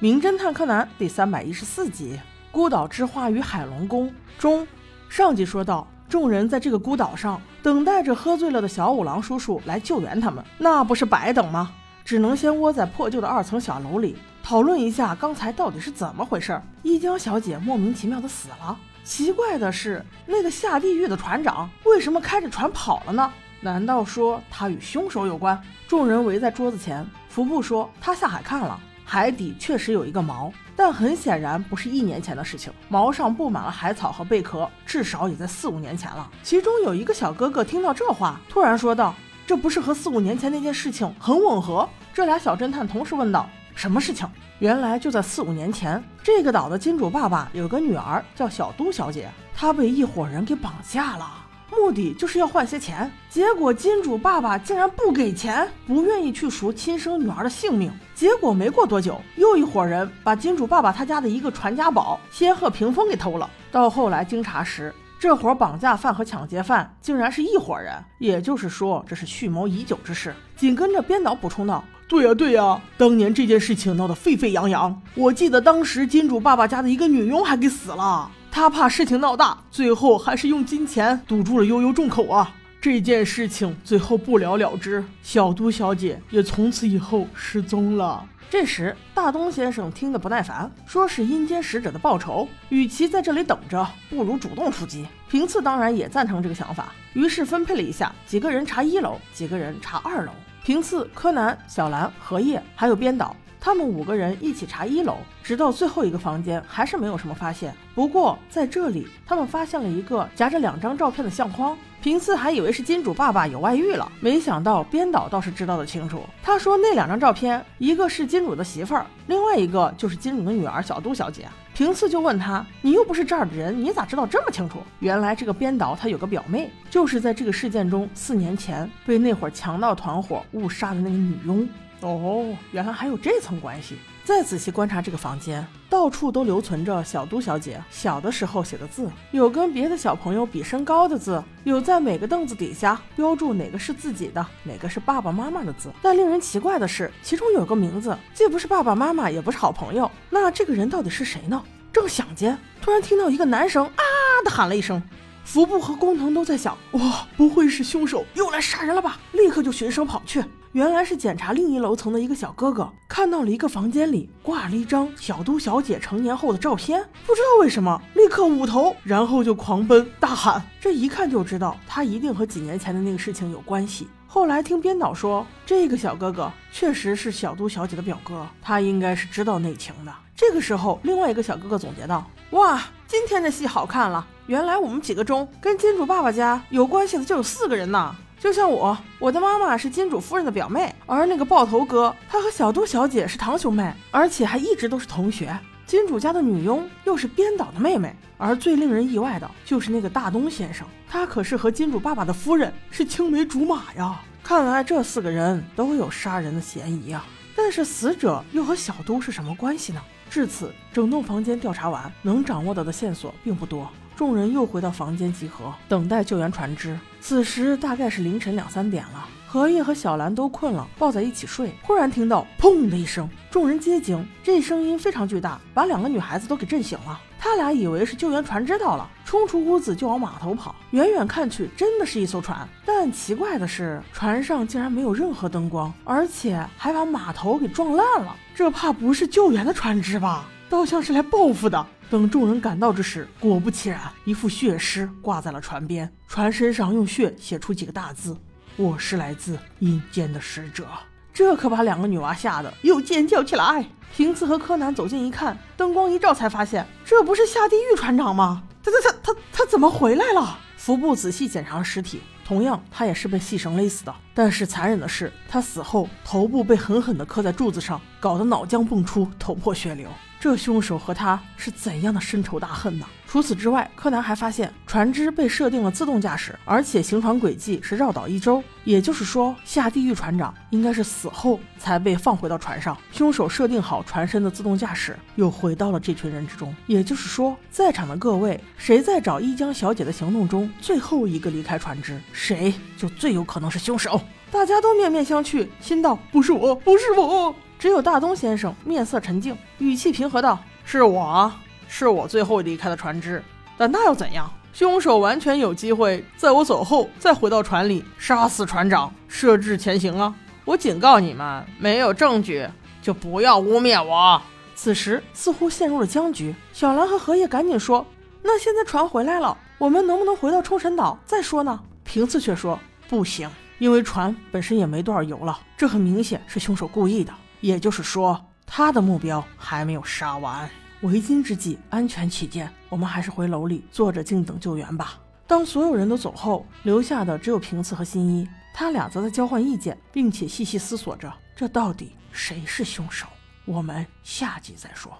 名侦探柯南》第三百一十四集《孤岛之花与海龙宫》中，上集说到，众人在这个孤岛上等待着喝醉了的小五郎叔叔来救援他们，那不是白等吗？只能先窝在破旧的二层小楼里，讨论一下刚才到底是怎么回事。一江小姐莫名其妙的死了，奇怪的是，那个下地狱的船长为什么开着船跑了呢？难道说他与凶手有关？众人围在桌子前，服部说他下海看了。海底确实有一个锚，但很显然不是一年前的事情。锚上布满了海草和贝壳，至少也在四五年前了。其中有一个小哥哥听到这话，突然说道：“这不是和四五年前那件事情很吻合？”这俩小侦探同时问道：“什么事情？”原来就在四五年前，这个岛的金主爸爸有个女儿叫小都小姐，她被一伙人给绑架了。目的就是要换些钱，结果金主爸爸竟然不给钱，不愿意去赎亲生女儿的性命。结果没过多久，又一伙人把金主爸爸他家的一个传家宝仙鹤屏风给偷了。到后来经查实，这伙绑架犯和抢劫犯竟然是一伙人，也就是说这是蓄谋已久之事。紧跟着编导补充道：“对呀对呀，当年这件事情闹得沸沸扬扬，我记得当时金主爸爸家的一个女佣还给死了。”他怕事情闹大，最后还是用金钱堵住了悠悠众口啊！这件事情最后不了了之，小都小姐也从此以后失踪了。这时，大东先生听得不耐烦，说是阴间使者的报仇，与其在这里等着，不如主动出击。平次当然也赞成这个想法，于是分配了一下，几个人查一楼，几个人查二楼。平次、柯南、小兰、荷叶还有编导。他们五个人一起查一楼，直到最后一个房间，还是没有什么发现。不过在这里，他们发现了一个夹着两张照片的相框。平次还以为是金主爸爸有外遇了，没想到编导倒是知道的清楚。他说那两张照片，一个是金主的媳妇儿，另外一个就是金主的女儿小杜小姐。平次就问他：“你又不是这儿的人，你咋知道这么清楚？”原来这个编导他有个表妹，就是在这个事件中四年前被那伙强盗团伙误杀的那个女佣。哦，原来还有这层关系。再仔细观察这个房间，到处都留存着小都小姐小的时候写的字，有跟别的小朋友比身高的字，有在每个凳子底下标注哪个是自己的，哪个是爸爸妈妈的字。但令人奇怪的是，其中有个名字既不是爸爸妈妈，也不是好朋友，那这个人到底是谁呢？正想间，突然听到一个男生啊的喊了一声，服部和工藤都在想：哇，不会是凶手又来杀人了吧？立刻就循声跑去。原来是检查另一楼层的一个小哥哥看到了一个房间里挂了一张小都小姐成年后的照片，不知道为什么立刻捂头，然后就狂奔大喊，这一看就知道他一定和几年前的那个事情有关系。后来听编导说，这个小哥哥确实是小都小姐的表哥，他应该是知道内情的。这个时候，另外一个小哥哥总结道：“哇，今天的戏好看了，原来我们几个中跟金主爸爸家有关系的就有四个人呢。”就像我，我的妈妈是金主夫人的表妹，而那个爆头哥，他和小都小姐是堂兄妹，而且还一直都是同学。金主家的女佣又是编导的妹妹，而最令人意外的就是那个大东先生，他可是和金主爸爸的夫人是青梅竹马呀。看来这四个人都有杀人的嫌疑啊。但是死者又和小都是什么关系呢？至此，整栋房间调查完，能掌握到的线索并不多。众人又回到房间集合，等待救援船只。此时大概是凌晨两三点了，荷叶和小兰都困了，抱在一起睡。忽然听到砰的一声，众人皆惊，这声音非常巨大，把两个女孩子都给震醒了。他俩以为是救援船只到了，冲出屋子就往码头跑。远远看去，真的是一艘船，但奇怪的是，船上竟然没有任何灯光，而且还把码头给撞烂了。这怕不是救援的船只吧？倒像是来报复的。等众人赶到之时，果不其然，一副血尸挂在了船边，船身上用血写出几个大字：“我是来自阴间的使者。”这可把两个女娃吓得又尖叫起来。平次和柯南走近一看，灯光一照，才发现这不是下地狱船长吗？他他他他他怎么回来了？服部仔细检查了尸体，同样他也是被细绳勒死的。但是残忍的是，他死后头部被狠狠地磕在柱子上，搞得脑浆迸出，头破血流。这凶手和他是怎样的深仇大恨呢？除此之外，柯南还发现船只被设定了自动驾驶，而且行船轨迹是绕岛一周，也就是说，下地狱船长应该是死后才被放回到船上。凶手设定好船身的自动驾驶，又回到了这群人之中。也就是说，在场的各位，谁在找一江小姐的行动中最后一个离开船只，谁就最有可能是凶手。大家都面面相觑，心道：不是我，不是我。只有大东先生面色沉静，语气平和道：“是我，是我最后离开的船只，但那又怎样？凶手完全有机会在我走后再回到船里杀死船长，设置潜行啊！我警告你们，没有证据就不要污蔑我。”此时似乎陷入了僵局，小兰和荷叶赶紧说：“那现在船回来了，我们能不能回到冲神岛再说呢？”平次却说：“不行。”因为船本身也没多少油了，这很明显是凶手故意的。也就是说，他的目标还没有杀完。为今之计，安全起见，我们还是回楼里坐着静等救援吧。当所有人都走后，留下的只有平次和新一，他俩则在交换意见，并且细细思索着，这到底谁是凶手？我们下集再说。